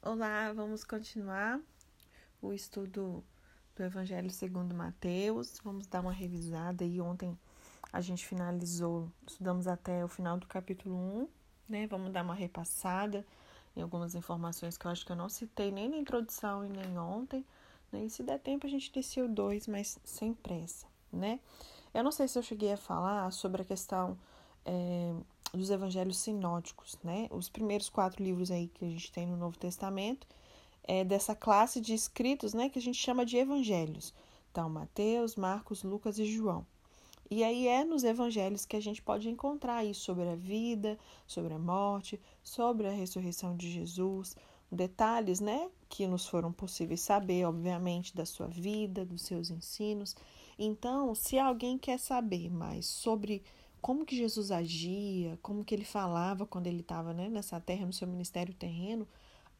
Olá, vamos continuar o estudo do Evangelho segundo Mateus. Vamos dar uma revisada aí. Ontem a gente finalizou, estudamos até o final do capítulo 1, né? Vamos dar uma repassada em algumas informações que eu acho que eu não citei nem na introdução e nem ontem. Né? E se der tempo a gente descia o 2, mas sem pressa, né? Eu não sei se eu cheguei a falar sobre a questão é, dos evangelhos sinóticos, né? Os primeiros quatro livros aí que a gente tem no Novo Testamento é dessa classe de escritos, né, que a gente chama de evangelhos. Então, Mateus, Marcos, Lucas e João. E aí é nos evangelhos que a gente pode encontrar isso sobre a vida, sobre a morte, sobre a ressurreição de Jesus, detalhes, né, que nos foram possíveis saber, obviamente, da sua vida, dos seus ensinos. Então, se alguém quer saber mais sobre como que Jesus agia, como que ele falava quando ele estava né, nessa terra, no seu ministério terreno,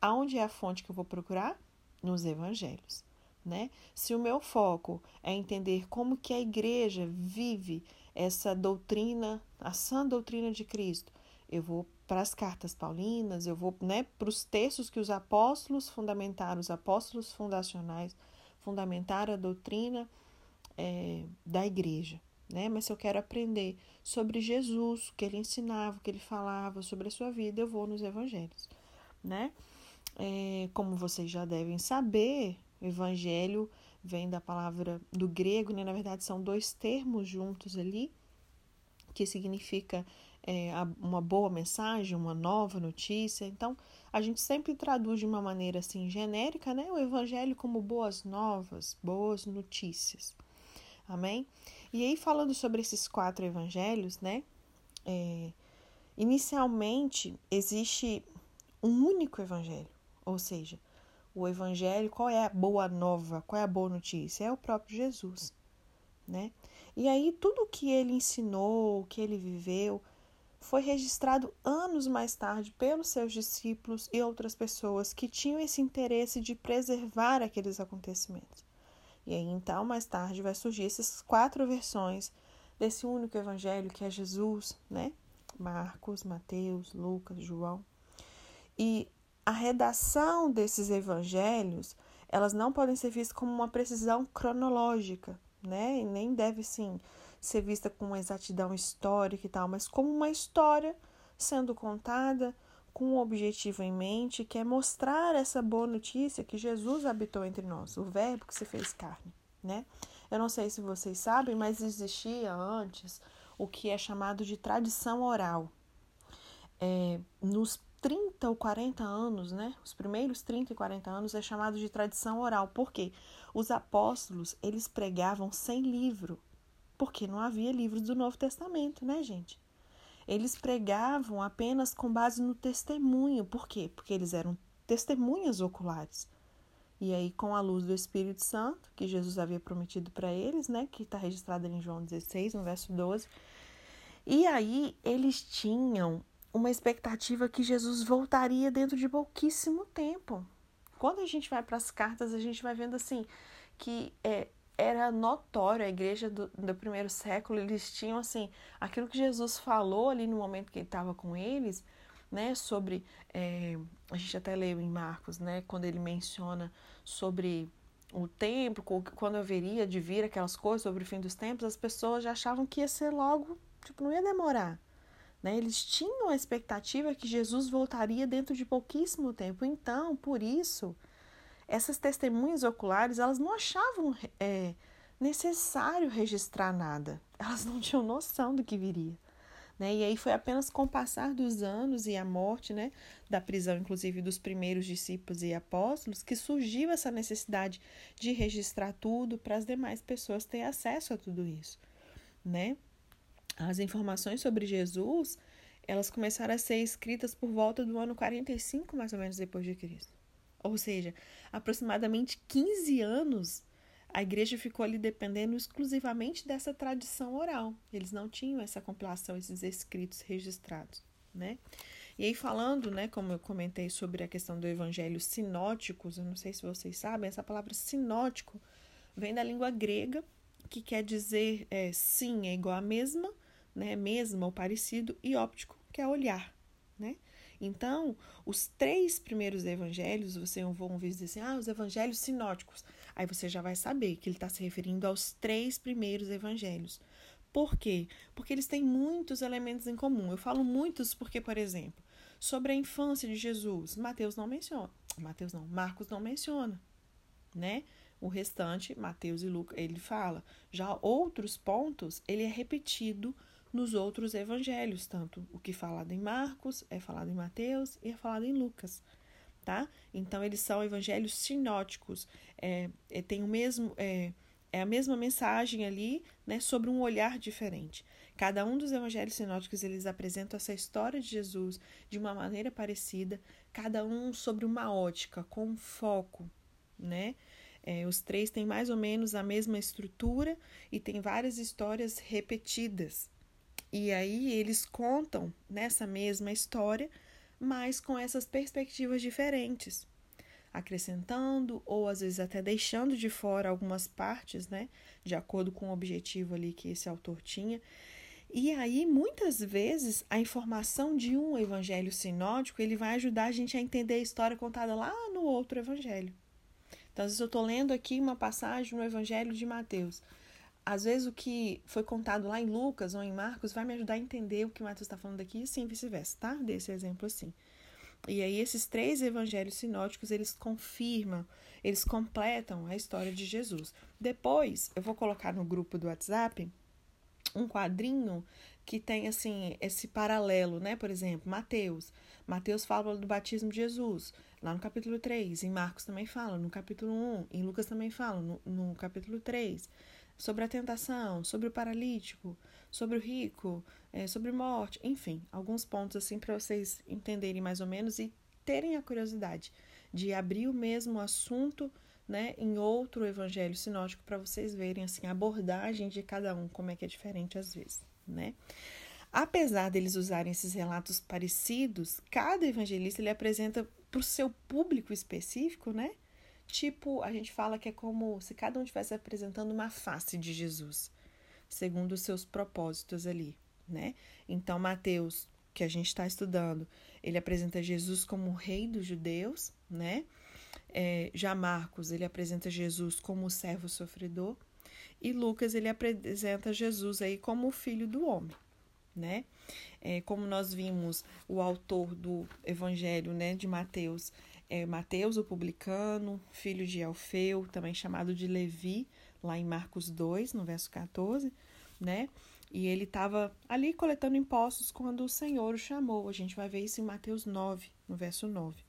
aonde é a fonte que eu vou procurar? Nos evangelhos. Né? Se o meu foco é entender como que a igreja vive essa doutrina, a sã doutrina de Cristo, eu vou para as cartas paulinas, eu vou né, para os textos que os apóstolos fundamentaram, os apóstolos fundacionais fundamentaram a doutrina é, da igreja né? Mas se eu quero aprender sobre Jesus, o que ele ensinava, o que ele falava, sobre a sua vida, eu vou nos evangelhos, né? É, como vocês já devem saber, evangelho vem da palavra do grego, né? Na verdade, são dois termos juntos ali, que significa é, uma boa mensagem, uma nova notícia. Então, a gente sempre traduz de uma maneira assim genérica, né? O evangelho como boas novas, boas notícias. Amém? E aí, falando sobre esses quatro evangelhos, né? É, inicialmente, existe um único evangelho, ou seja, o evangelho, qual é a boa nova, qual é a boa notícia? É o próprio Jesus, né? E aí, tudo que ele ensinou, o que ele viveu, foi registrado anos mais tarde pelos seus discípulos e outras pessoas que tinham esse interesse de preservar aqueles acontecimentos. E aí, então, mais tarde, vai surgir essas quatro versões desse único evangelho que é Jesus, né? Marcos, Mateus, Lucas, João. E a redação desses evangelhos, elas não podem ser vistas como uma precisão cronológica, né? E nem deve, sim, ser vista com exatidão histórica e tal, mas como uma história sendo contada com um objetivo em mente, que é mostrar essa boa notícia que Jesus habitou entre nós, o Verbo que se fez carne, né? Eu não sei se vocês sabem, mas existia antes o que é chamado de tradição oral. É, nos 30 ou 40 anos, né? Os primeiros 30 e 40 anos é chamado de tradição oral. Por quê? Os apóstolos, eles pregavam sem livro, porque não havia livros do Novo Testamento, né, gente? Eles pregavam apenas com base no testemunho. Por quê? Porque eles eram testemunhas oculares. E aí, com a luz do Espírito Santo, que Jesus havia prometido para eles, né, que está registrado em João 16, no verso 12. E aí, eles tinham uma expectativa que Jesus voltaria dentro de pouquíssimo tempo. Quando a gente vai para as cartas, a gente vai vendo assim que é, era notório, a igreja do, do primeiro século, eles tinham assim, aquilo que Jesus falou ali no momento que ele estava com eles, né, sobre, é, a gente até leu em Marcos, né, quando ele menciona sobre o tempo, quando haveria de vir aquelas coisas sobre o fim dos tempos, as pessoas já achavam que ia ser logo, tipo, não ia demorar. Né? Eles tinham a expectativa que Jesus voltaria dentro de pouquíssimo tempo. Então, por isso, essas testemunhas oculares elas não achavam é, necessário registrar nada. Elas não tinham noção do que viria. Né? E aí foi apenas com o passar dos anos e a morte né, da prisão, inclusive dos primeiros discípulos e apóstolos, que surgiu essa necessidade de registrar tudo para as demais pessoas terem acesso a tudo isso. Né? As informações sobre Jesus elas começaram a ser escritas por volta do ano 45, mais ou menos, depois de Cristo. Ou seja, aproximadamente 15 anos a igreja ficou ali dependendo exclusivamente dessa tradição oral. Eles não tinham essa compilação, esses escritos registrados, né? E aí falando, né, como eu comentei sobre a questão do evangelho sinóticos, eu não sei se vocês sabem, essa palavra sinótico vem da língua grega, que quer dizer é, sim é igual a mesma, né, mesma ou parecido, e óptico, que é olhar? Então, os três primeiros evangelhos, você vão ouvir dizer assim, ah, os evangelhos sinóticos. Aí você já vai saber que ele está se referindo aos três primeiros evangelhos. Por quê? Porque eles têm muitos elementos em comum. Eu falo muitos porque, por exemplo, sobre a infância de Jesus, Mateus não menciona. Mateus não, Marcos não menciona, né? O restante, Mateus e Lucas, ele fala. Já outros pontos, ele é repetido nos outros evangelhos, tanto o que é falado em Marcos, é falado em Mateus e é falado em Lucas, tá? Então, eles são evangelhos sinóticos, é, é tem o mesmo, é, é a mesma mensagem ali, né, sobre um olhar diferente. Cada um dos evangelhos sinóticos, eles apresentam essa história de Jesus de uma maneira parecida, cada um sobre uma ótica, com um foco, né? É, os três têm mais ou menos a mesma estrutura e tem várias histórias repetidas, e aí eles contam nessa mesma história, mas com essas perspectivas diferentes, acrescentando ou às vezes até deixando de fora algumas partes, né, de acordo com o objetivo ali que esse autor tinha. E aí, muitas vezes, a informação de um evangelho sinótico, ele vai ajudar a gente a entender a história contada lá no outro evangelho. Então, às vezes eu estou lendo aqui uma passagem no evangelho de Mateus às vezes o que foi contado lá em Lucas ou em Marcos vai me ajudar a entender o que Mateus está falando aqui e sim vice-versa, tá? Desse exemplo assim. E aí esses três evangelhos sinóticos, eles confirmam, eles completam a história de Jesus. Depois, eu vou colocar no grupo do WhatsApp um quadrinho que tem assim esse paralelo, né? Por exemplo, Mateus. Mateus fala do batismo de Jesus, lá no capítulo 3. Em Marcos também fala, no capítulo 1. Em Lucas também fala, no, no capítulo 3 sobre a tentação, sobre o paralítico, sobre o rico, é, sobre morte, enfim, alguns pontos assim para vocês entenderem mais ou menos e terem a curiosidade de abrir o mesmo assunto, né, em outro evangelho sinótico para vocês verem assim a abordagem de cada um, como é que é diferente às vezes, né? Apesar deles usarem esses relatos parecidos, cada evangelista ele apresenta para o seu público específico, né? Tipo, a gente fala que é como se cada um estivesse apresentando uma face de Jesus, segundo os seus propósitos ali, né? Então, Mateus, que a gente está estudando, ele apresenta Jesus como o rei dos judeus, né? É, já Marcos, ele apresenta Jesus como o servo sofredor. E Lucas, ele apresenta Jesus aí como o filho do homem, né? É, como nós vimos, o autor do evangelho, né, de Mateus, é Mateus, o publicano, filho de Alfeu, também chamado de Levi, lá em Marcos 2, no verso 14, né? E ele estava ali coletando impostos quando o Senhor o chamou. A gente vai ver isso em Mateus 9, no verso 9.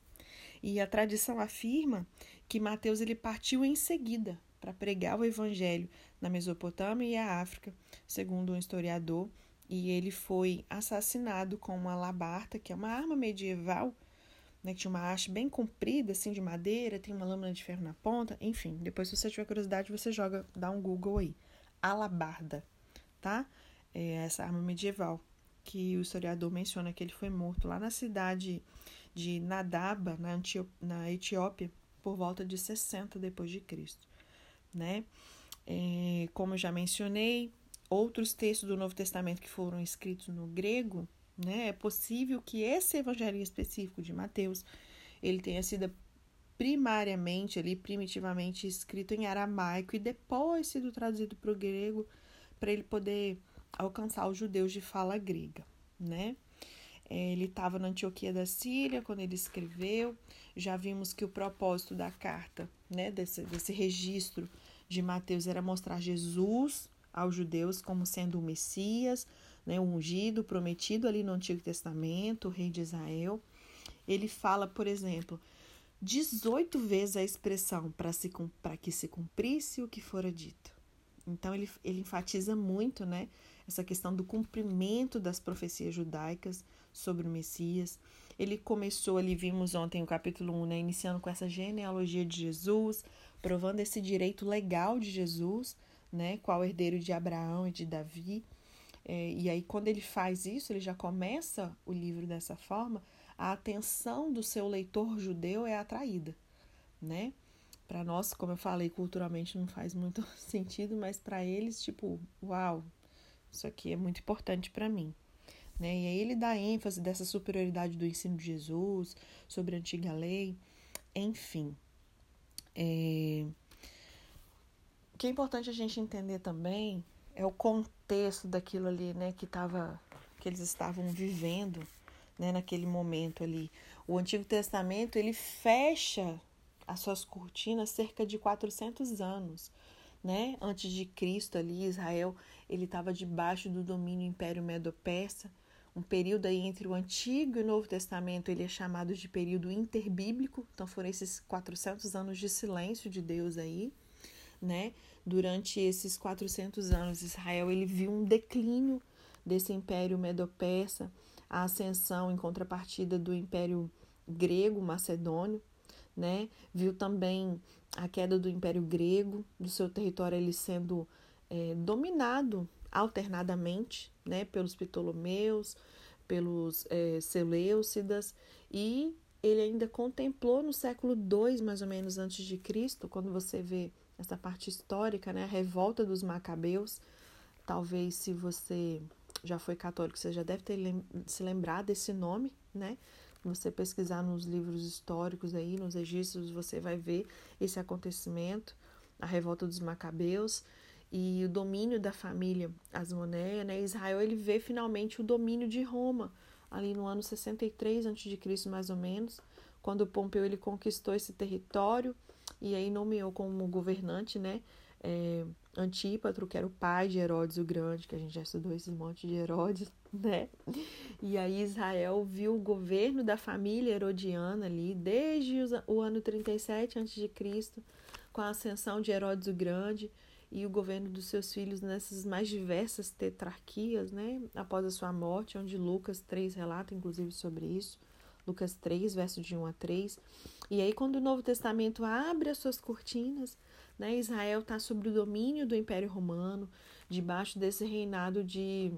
E a tradição afirma que Mateus ele partiu em seguida para pregar o evangelho na Mesopotâmia e a África, segundo um historiador, e ele foi assassinado com uma labarta, que é uma arma medieval né, que tinha uma haste bem comprida, assim, de madeira, tem uma lâmina de ferro na ponta, enfim. Depois, se você tiver curiosidade, você joga, dá um Google aí. Alabarda, tá? É essa arma medieval que o historiador menciona que ele foi morto lá na cidade de Nadaba, na, Antio na Etiópia, por volta de 60 depois de Cristo, né? É, como já mencionei, outros textos do Novo Testamento que foram escritos no grego né? É possível que esse evangelho específico de Mateus ele tenha sido primariamente ali primitivamente escrito em aramaico e depois sido traduzido para o grego para ele poder alcançar os judeus de fala grega, né? É, ele estava na Antioquia da Síria quando ele escreveu. Já vimos que o propósito da carta, né, desse, desse registro de Mateus era mostrar Jesus aos judeus como sendo o Messias, né, o ungido, prometido ali no Antigo Testamento, o rei de Israel. Ele fala, por exemplo, 18 vezes a expressão para que se cumprisse o que fora dito. Então ele, ele enfatiza muito né, essa questão do cumprimento das profecias judaicas sobre o Messias. Ele começou ali, vimos ontem o capítulo 1, né, iniciando com essa genealogia de Jesus, provando esse direito legal de Jesus, né, qual herdeiro de Abraão e de Davi. É, e aí, quando ele faz isso, ele já começa o livro dessa forma, a atenção do seu leitor judeu é atraída, né? Para nós, como eu falei, culturalmente não faz muito sentido, mas para eles, tipo, uau, isso aqui é muito importante para mim, Né? E aí ele dá ênfase dessa superioridade do ensino de Jesus sobre a antiga lei, enfim. É... O que é importante a gente entender também é o contexto daquilo ali, né, que tava, que eles estavam vivendo, né, naquele momento ali. O Antigo Testamento ele fecha as suas cortinas cerca de 400 anos, né? Antes de Cristo ali, Israel, ele estava debaixo do domínio Império Medo-Persa, um período aí entre o Antigo e o Novo Testamento, ele é chamado de período interbíblico, então foram esses 400 anos de silêncio de Deus aí, né? Durante esses 400 anos, Israel ele viu um declínio desse Império Medo-Persa, a ascensão em contrapartida do Império Grego Macedônio, né? Viu também a queda do Império Grego, do seu território ele sendo é, dominado alternadamente né, pelos Ptolomeus, pelos é, Seleucidas, e ele ainda contemplou no século II, mais ou menos antes de Cristo, quando você vê essa parte histórica, né, a revolta dos Macabeus. Talvez se você já foi católico, você já deve ter lem se lembrado desse nome, né? Você pesquisar nos livros históricos aí, nos registros, você vai ver esse acontecimento, a revolta dos Macabeus e o domínio da família Asmoneia, né? Israel ele vê finalmente o domínio de Roma ali no ano 63 a.C., mais ou menos, quando Pompeu ele conquistou esse território e aí nomeou como governante, né, é, Antípatro, que era o pai de Herodes o Grande, que a gente já estudou esse monte de Herodes, né? E aí Israel viu o governo da família herodiana ali desde o ano 37 a.C., com a ascensão de Herodes o Grande, e o governo dos seus filhos nessas mais diversas tetrarquias, né, após a sua morte, onde Lucas 3 relata inclusive sobre isso. Lucas 3, verso de 1 a 3. E aí, quando o Novo Testamento abre as suas cortinas, né, Israel está sob o domínio do Império Romano, debaixo desse reinado de,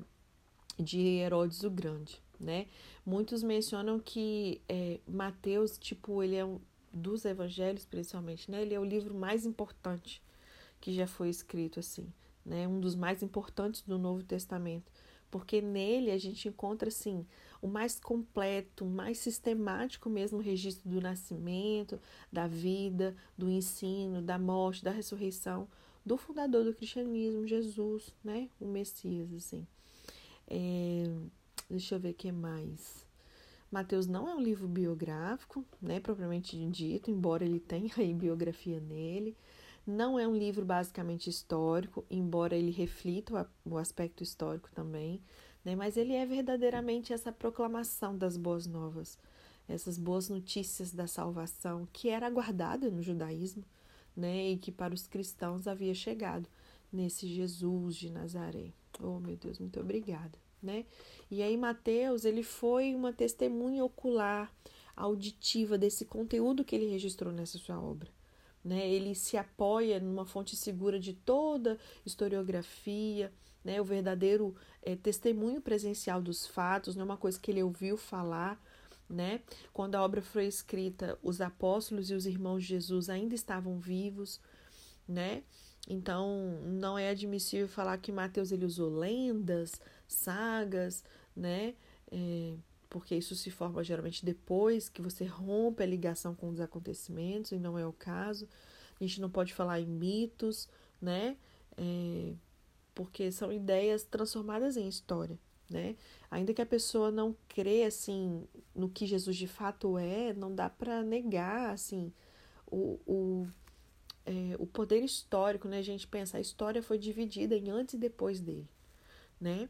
de Herodes o Grande. Né? Muitos mencionam que é, Mateus, tipo, ele é um dos evangelhos, principalmente, né? Ele é o livro mais importante que já foi escrito assim, né? Um dos mais importantes do Novo Testamento, porque nele a gente encontra assim o mais completo, mais sistemático mesmo registro do nascimento, da vida, do ensino, da morte, da ressurreição do fundador do cristianismo, Jesus, né? O Messias, assim. É, deixa eu ver o que mais. Mateus não é um livro biográfico, né, propriamente dito, embora ele tenha aí biografia nele. Não é um livro basicamente histórico, embora ele reflita o aspecto histórico também, né? mas ele é verdadeiramente essa proclamação das boas novas, essas boas notícias da salvação que era aguardada no judaísmo né? e que para os cristãos havia chegado nesse Jesus de Nazaré. Oh, meu Deus, muito obrigada. Né? E aí Mateus, ele foi uma testemunha ocular, auditiva desse conteúdo que ele registrou nessa sua obra. Né? Ele se apoia numa fonte segura de toda historiografia, né? o verdadeiro é, testemunho presencial dos fatos, não é uma coisa que ele ouviu falar. Né? Quando a obra foi escrita, os apóstolos e os irmãos de Jesus ainda estavam vivos, né? Então, não é admissível falar que Mateus ele usou lendas, sagas, né? É, porque isso se forma geralmente depois que você rompe a ligação com os acontecimentos, e não é o caso. A gente não pode falar em mitos, né? É, porque são ideias transformadas em história, né? Ainda que a pessoa não crê, assim, no que Jesus de fato é, não dá para negar, assim, o, o, é, o poder histórico, né? A gente pensa, a história foi dividida em antes e depois dele, né?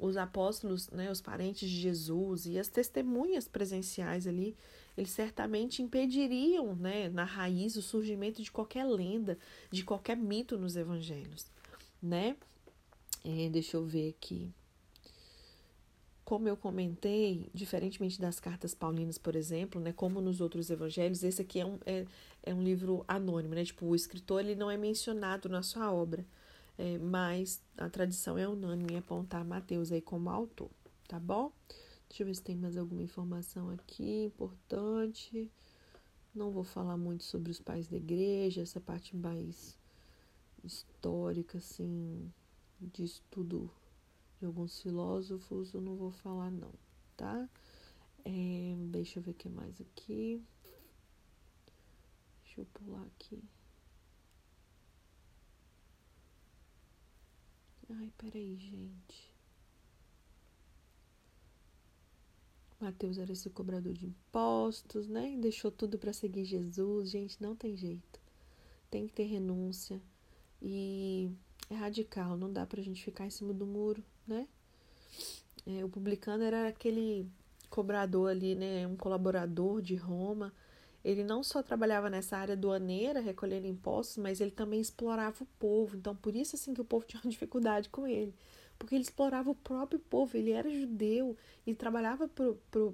os apóstolos, né, os parentes de Jesus e as testemunhas presenciais ali, eles certamente impediriam, né, na raiz o surgimento de qualquer lenda, de qualquer mito nos evangelhos, né? É, deixa eu ver aqui. Como eu comentei, diferentemente das cartas paulinas, por exemplo, né, como nos outros evangelhos, esse aqui é um, é, é um livro anônimo, né? Tipo, o escritor ele não é mencionado na sua obra é, mas a tradição é unânime em apontar Mateus aí como autor, tá bom? Deixa eu ver se tem mais alguma informação aqui importante. Não vou falar muito sobre os pais da igreja, essa parte mais histórica, assim, de estudo de alguns filósofos, eu não vou falar não, tá? É, deixa eu ver o que mais aqui. Deixa eu pular aqui. Ai, peraí, gente. Mateus era esse cobrador de impostos, né? Deixou tudo para seguir Jesus. Gente, não tem jeito. Tem que ter renúncia. E é radical, não dá pra gente ficar em cima do muro, né? É, o publicano era aquele cobrador ali, né? Um colaborador de Roma. Ele não só trabalhava nessa área doaneira, recolhendo impostos, mas ele também explorava o povo. Então, por isso assim que o povo tinha uma dificuldade com ele porque ele explorava o próprio povo, ele era judeu e trabalhava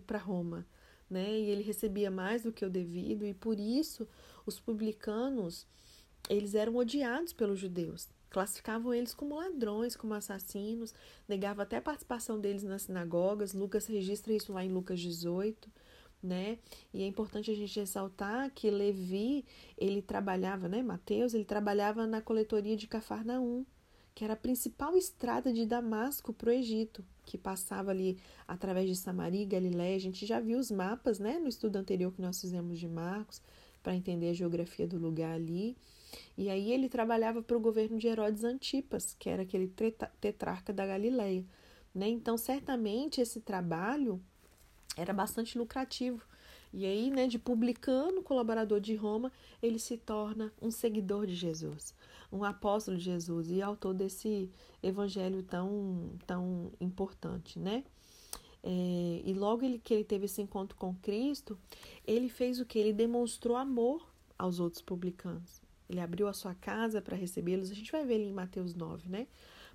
para Roma, né? E ele recebia mais do que o devido, e por isso os publicanos eles eram odiados pelos judeus. Classificavam eles como ladrões, como assassinos, negava até a participação deles nas sinagogas. Lucas registra isso lá em Lucas 18, né? E é importante a gente ressaltar que Levi, ele trabalhava, né, Mateus, ele trabalhava na coletoria de Cafarnaum, que era a principal estrada de Damasco para o Egito, que passava ali através de Samaria e Galiléia. A gente já viu os mapas, né, no estudo anterior que nós fizemos de Marcos, para entender a geografia do lugar ali. E aí ele trabalhava para o governo de Herodes Antipas, que era aquele tetrarca da Galiléia. Né? Então, certamente esse trabalho era bastante lucrativo. E aí, né, de publicano, colaborador de Roma, ele se torna um seguidor de Jesus um apóstolo de Jesus e autor desse evangelho tão, tão importante, né? É, e logo ele, que ele teve esse encontro com Cristo, ele fez o que? Ele demonstrou amor aos outros publicanos. Ele abriu a sua casa para recebê-los. A gente vai ver ele em Mateus 9, né?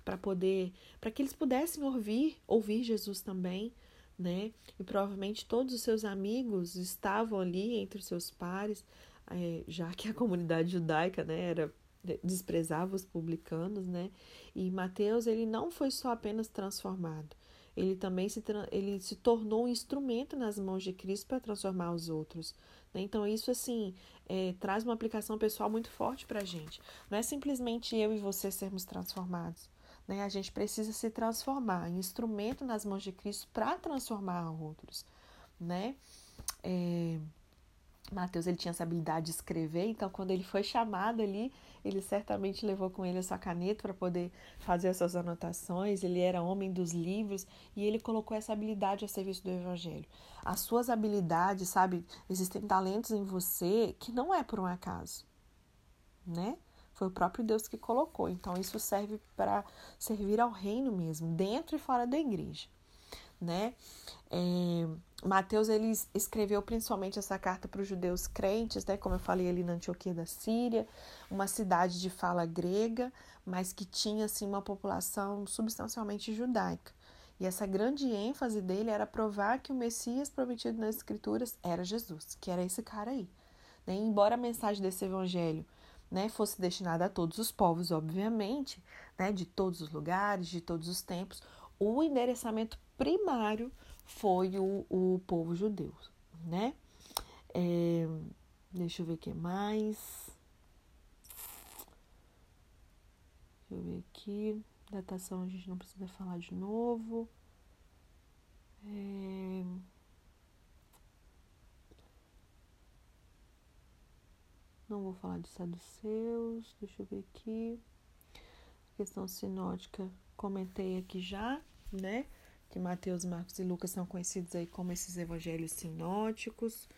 Para poder, para que eles pudessem ouvir, ouvir Jesus também, né? E provavelmente todos os seus amigos estavam ali entre os seus pares, é, já que a comunidade judaica, né, era desprezava os publicanos, né? E Mateus ele não foi só apenas transformado, ele também se, ele se tornou um instrumento nas mãos de Cristo para transformar os outros. Né? Então isso assim é, traz uma aplicação pessoal muito forte para a gente. Não é simplesmente eu e você sermos transformados. Né? A gente precisa se transformar, instrumento nas mãos de Cristo para transformar outros, né? É... Mateus ele tinha essa habilidade de escrever, então quando ele foi chamado ali, certamente levou com ele a sua caneta para poder fazer as suas anotações. Ele era homem dos livros e ele colocou essa habilidade a serviço do evangelho. As suas habilidades, sabe, existem talentos em você que não é por um acaso, né? Foi o próprio Deus que colocou. Então isso serve para servir ao reino mesmo, dentro e fora da igreja, né? É, Mateus ele escreveu principalmente essa carta para os judeus crentes, né, como eu falei ali na Antioquia da Síria, uma cidade de fala grega, mas que tinha assim uma população substancialmente judaica. E essa grande ênfase dele era provar que o Messias prometido nas Escrituras era Jesus, que era esse cara aí. Né? embora a mensagem desse evangelho né, fosse destinada a todos os povos, obviamente, né, de todos os lugares, de todos os tempos, o endereçamento primário foi o, o povo judeu, né? É, deixa eu ver o que mais. Deixa eu ver aqui. Datação a gente não precisa falar de novo. É... Não vou falar de saduceus. Deixa eu ver aqui. Questão sinótica, comentei aqui já, né? Que Mateus, Marcos e Lucas são conhecidos aí como esses evangelhos sinóticos,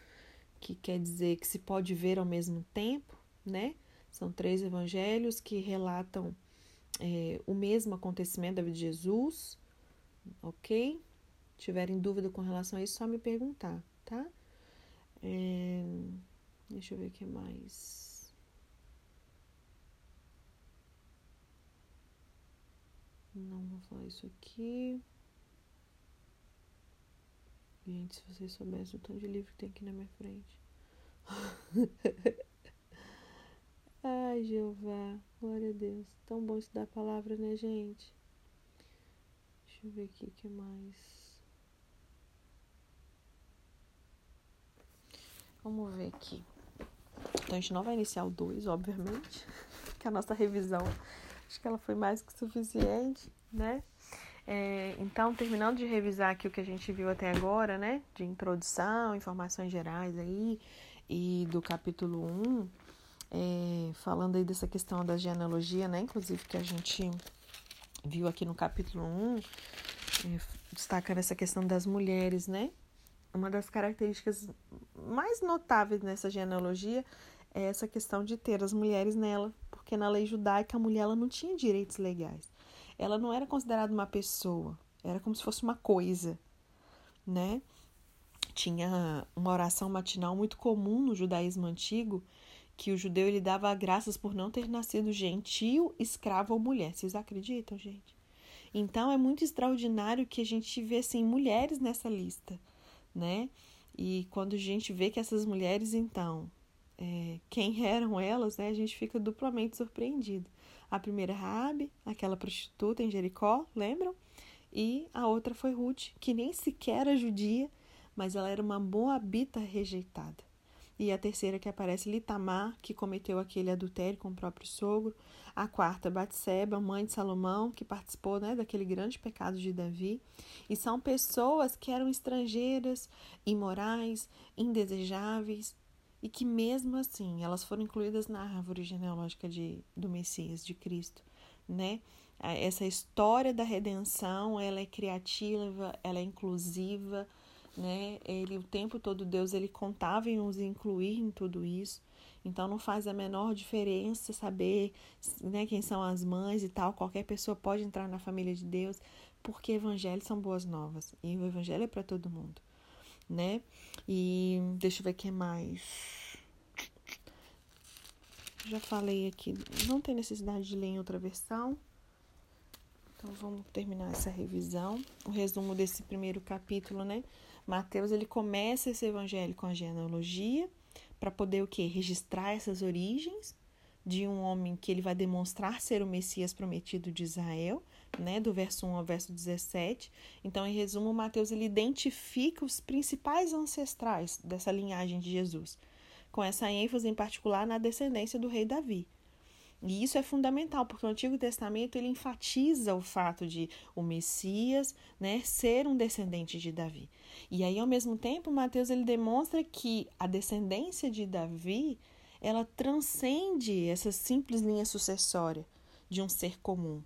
que quer dizer que se pode ver ao mesmo tempo, né? São três evangelhos que relatam é, o mesmo acontecimento da vida de Jesus, ok? Tiverem dúvida com relação a isso, só me perguntar, tá? É, deixa eu ver o que mais. Não vou falar isso aqui. Gente, se vocês soubessem o tanto de livro que tem aqui na minha frente. Ai, Jeová, glória a Deus. Tão bom estudar a palavra, né, gente? Deixa eu ver aqui o que mais. Vamos ver aqui. Então, a gente não vai iniciar o 2, obviamente, que a nossa revisão, acho que ela foi mais que suficiente, né? É, então, terminando de revisar aqui o que a gente viu até agora, né? De introdução, informações gerais aí, e do capítulo 1, é, falando aí dessa questão da genealogia, né? Inclusive que a gente viu aqui no capítulo 1, é, destacando essa questão das mulheres, né? Uma das características mais notáveis nessa genealogia é essa questão de ter as mulheres nela, porque na lei judaica a mulher ela não tinha direitos legais. Ela não era considerada uma pessoa, era como se fosse uma coisa, né? Tinha uma oração matinal muito comum no judaísmo antigo, que o judeu ele dava graças por não ter nascido gentil, escravo ou mulher. Vocês acreditam, gente? Então é muito extraordinário que a gente vê assim mulheres nessa lista, né? E quando a gente vê que essas mulheres, então, é, quem eram elas, né? A gente fica duplamente surpreendido. A primeira Raabe, aquela prostituta em Jericó, lembram? E a outra foi Ruth, que nem sequer era judia, mas ela era uma moabita rejeitada. E a terceira que aparece Litamar, que cometeu aquele adultério com o próprio sogro. A quarta, Batseba, mãe de Salomão, que participou né, daquele grande pecado de Davi. E são pessoas que eram estrangeiras, imorais, indesejáveis, e que mesmo assim elas foram incluídas na árvore genealógica de, do Messias, de Cristo, né? Essa história da redenção, ela é criativa, ela é inclusiva, né? Ele o tempo todo Deus ele contava em nos incluir em tudo isso. Então não faz a menor diferença saber, né, quem são as mães e tal. Qualquer pessoa pode entrar na família de Deus, porque evangelhos são boas novas e o evangelho é para todo mundo, né? E deixa eu ver o que mais. Já falei aqui, não tem necessidade de ler em outra versão. Então vamos terminar essa revisão. O resumo desse primeiro capítulo, né? Mateus ele começa esse evangelho com a genealogia para poder o que registrar essas origens de um homem que ele vai demonstrar ser o Messias prometido de Israel, né, do verso 1 ao verso 17. Então, em resumo, Mateus ele identifica os principais ancestrais dessa linhagem de Jesus, com essa ênfase em particular na descendência do rei Davi. E isso é fundamental, porque o Antigo Testamento ele enfatiza o fato de o Messias né, ser um descendente de Davi. E aí, ao mesmo tempo, Mateus ele demonstra que a descendência de Davi ela transcende essa simples linha sucessória de um ser comum.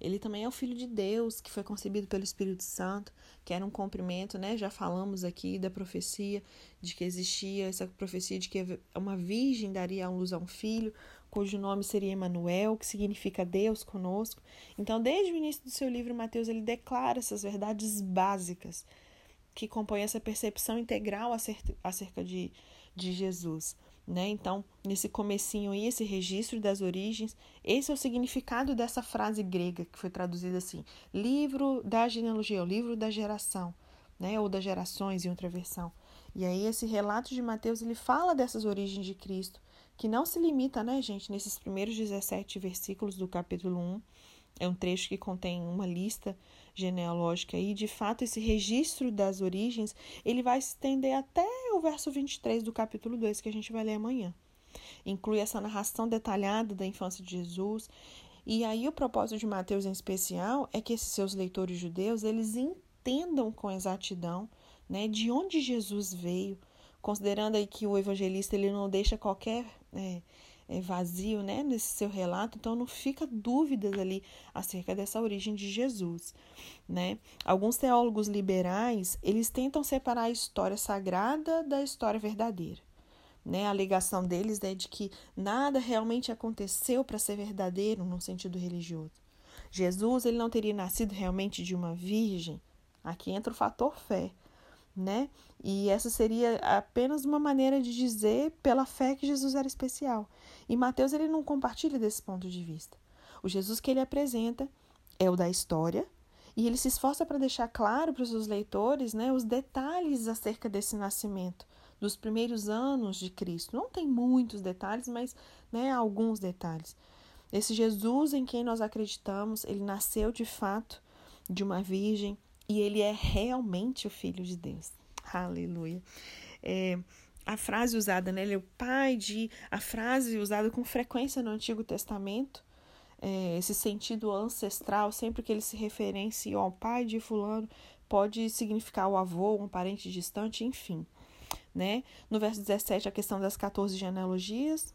Ele também é o Filho de Deus, que foi concebido pelo Espírito Santo, que era um cumprimento, né? Já falamos aqui da profecia, de que existia essa profecia de que uma virgem daria a luz a um filho, cujo nome seria Emanuel, que significa Deus conosco. Então, desde o início do seu livro, Mateus ele declara essas verdades básicas que compõem essa percepção integral acerca de, de Jesus. Né? Então, nesse comecinho aí, esse registro das origens, esse é o significado dessa frase grega que foi traduzida assim: livro da genealogia, o livro da geração, né? ou das gerações em outra versão. E aí esse relato de Mateus, ele fala dessas origens de Cristo, que não se limita, né, gente, nesses primeiros 17 versículos do capítulo 1. É um trecho que contém uma lista genealógica e, de fato, esse registro das origens, ele vai se estender até o verso 23 do capítulo 2, que a gente vai ler amanhã. Inclui essa narração detalhada da infância de Jesus. E aí o propósito de Mateus em especial é que esses seus leitores judeus, eles entendam com exatidão, né, de onde Jesus veio, considerando aí que o evangelista ele não deixa qualquer é, vazio né, nesse seu relato, então não fica dúvidas ali acerca dessa origem de Jesus. Né? Alguns teólogos liberais eles tentam separar a história sagrada da história verdadeira. Né? A alegação deles é de que nada realmente aconteceu para ser verdadeiro no sentido religioso. Jesus ele não teria nascido realmente de uma virgem. Aqui entra o fator fé né? E essa seria apenas uma maneira de dizer pela fé que Jesus era especial. E Mateus ele não compartilha desse ponto de vista. O Jesus que ele apresenta é o da história, e ele se esforça para deixar claro para os seus leitores né, os detalhes acerca desse nascimento, dos primeiros anos de Cristo. Não tem muitos detalhes, mas né, alguns detalhes. Esse Jesus em quem nós acreditamos, ele nasceu de fato de uma virgem, e ele é realmente o Filho de Deus. Aleluia. É, a frase usada, né? Ele é o pai de. A frase usada com frequência no Antigo Testamento é, esse sentido ancestral, sempre que ele se referencia ao pai de fulano, pode significar o avô, um parente distante, enfim. Né? No verso 17, a questão das 14 genealogias,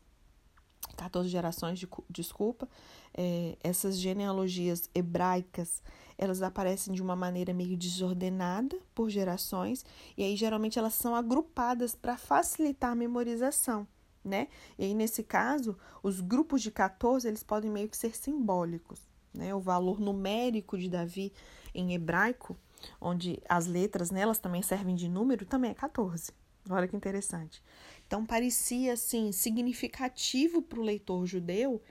14 gerações, de, desculpa, é, essas genealogias hebraicas, elas aparecem de uma maneira meio desordenada por gerações, e aí geralmente elas são agrupadas para facilitar a memorização, né? E aí nesse caso, os grupos de 14, eles podem meio que ser simbólicos, né? O valor numérico de Davi em hebraico, onde as letras nelas também servem de número, também é 14. Olha que interessante. Então parecia assim significativo para o leitor judeu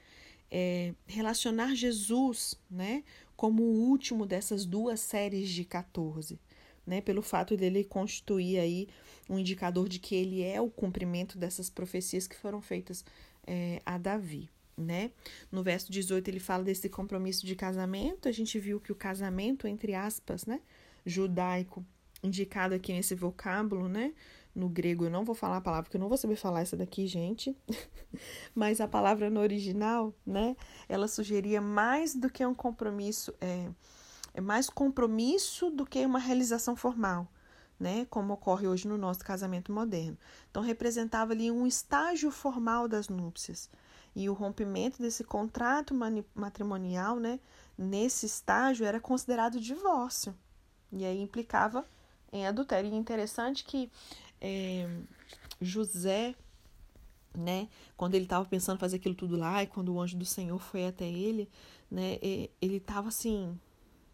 é, relacionar Jesus, né, como o último dessas duas séries de 14, né, pelo fato dele constituir aí um indicador de que ele é o cumprimento dessas profecias que foram feitas é, a Davi. Né? No verso 18 ele fala desse compromisso de casamento. A gente viu que o casamento, entre aspas, né, judaico, indicado aqui nesse vocábulo, né, no grego, eu não vou falar a palavra, porque eu não vou saber falar essa daqui, gente. Mas a palavra no original, né? Ela sugeria mais do que um compromisso, é, é mais compromisso do que uma realização formal, né? Como ocorre hoje no nosso casamento moderno. Então, representava ali um estágio formal das núpcias. E o rompimento desse contrato matrimonial, né? Nesse estágio era considerado divórcio. E aí implicava em adultério. E interessante que é, José, né, quando ele estava pensando em fazer aquilo tudo lá, e quando o anjo do Senhor foi até ele, né, ele estava assim,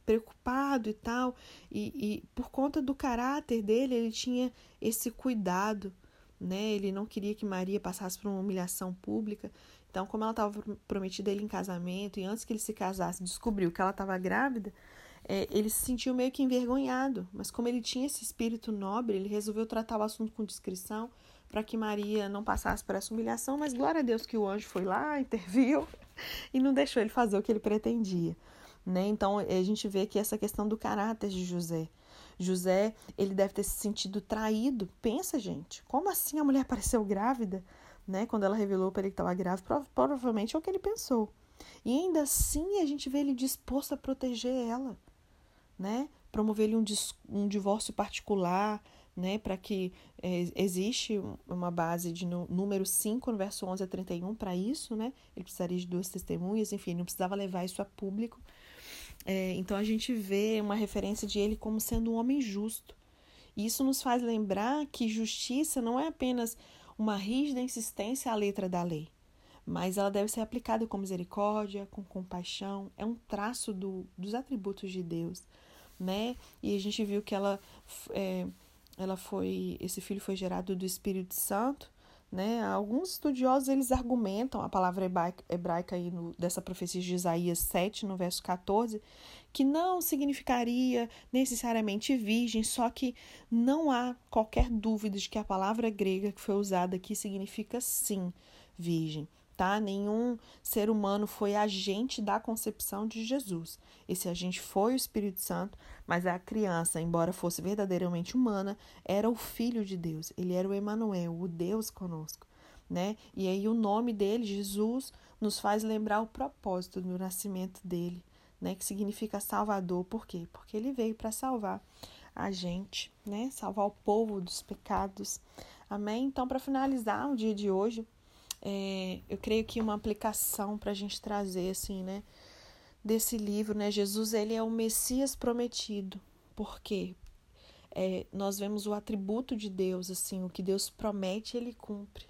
preocupado e tal, e, e por conta do caráter dele, ele tinha esse cuidado, né, ele não queria que Maria passasse por uma humilhação pública, então, como ela estava prometida a ele em casamento, e antes que ele se casasse, descobriu que ela estava grávida, é, ele se sentiu meio que envergonhado, mas como ele tinha esse espírito nobre, ele resolveu tratar o assunto com discrição para que Maria não passasse por essa humilhação, mas glória a Deus que o anjo foi lá, interviu e não deixou ele fazer o que ele pretendia. Né? Então a gente vê aqui essa questão do caráter de José. José, ele deve ter se sentido traído. Pensa, gente, como assim a mulher apareceu grávida? Né? Quando ela revelou para ele que estava grávida, provavelmente é o que ele pensou. E ainda assim a gente vê ele disposto a proteger ela né? Promover um, um divórcio particular, né? Para que é, existe uma base de número 5 no verso 11 a 31 para isso, né? Ele precisaria de duas testemunhas, enfim, não precisava levar isso a público. É, então a gente vê uma referência de ele como sendo um homem justo. E isso nos faz lembrar que justiça não é apenas uma rígida insistência à letra da lei, mas ela deve ser aplicada com misericórdia, com compaixão, é um traço do, dos atributos de Deus né? E a gente viu que ela, é, ela foi, esse filho foi gerado do Espírito Santo, né? Alguns estudiosos eles argumentam a palavra hebraica aí no, dessa profecia de Isaías 7, no verso 14, que não significaria necessariamente virgem, só que não há qualquer dúvida de que a palavra grega que foi usada aqui significa sim virgem tá? Nenhum ser humano foi agente da concepção de Jesus. Esse agente foi o Espírito Santo, mas a criança, embora fosse verdadeiramente humana, era o filho de Deus. Ele era o Emanuel, o Deus conosco, né? E aí o nome dele, Jesus, nos faz lembrar o propósito do nascimento dele, né? Que significa Salvador. Por quê? Porque ele veio para salvar a gente, né? Salvar o povo dos pecados. Amém? Então, para finalizar o dia de hoje, é, eu creio que uma aplicação para a gente trazer assim, né, desse livro, né, Jesus ele é o Messias prometido. Por quê? É, nós vemos o atributo de Deus, assim, o que Deus promete, ele cumpre.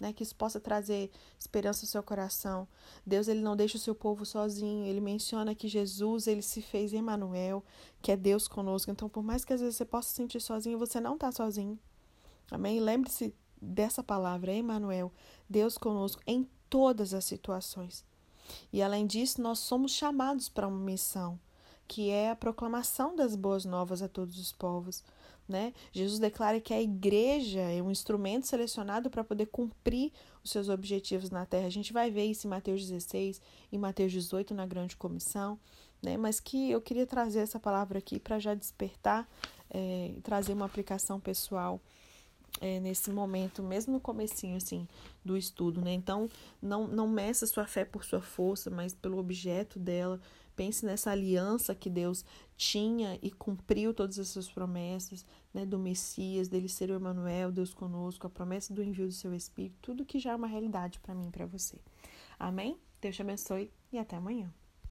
Né, que isso possa trazer esperança ao seu coração. Deus ele não deixa o seu povo sozinho. Ele menciona que Jesus ele se fez Emmanuel, que é Deus conosco. Então, por mais que às vezes você possa se sentir sozinho, você não está sozinho. Amém? Lembre-se dessa palavra, Emmanuel, Deus conosco em todas as situações. E além disso, nós somos chamados para uma missão, que é a proclamação das boas novas a todos os povos. Né? Jesus declara que a igreja é um instrumento selecionado para poder cumprir os seus objetivos na terra. A gente vai ver isso em Mateus 16, em Mateus 18, na grande comissão, né? mas que eu queria trazer essa palavra aqui para já despertar é, trazer uma aplicação pessoal é, nesse momento, mesmo no comecinho, assim, do estudo, né? Então, não, não meça sua fé por sua força, mas pelo objeto dela. Pense nessa aliança que Deus tinha e cumpriu todas as suas promessas, né? Do Messias, dele ser o Emanuel, Deus conosco, a promessa do envio do seu Espírito, tudo que já é uma realidade para mim para você. Amém? Deus te abençoe e até amanhã.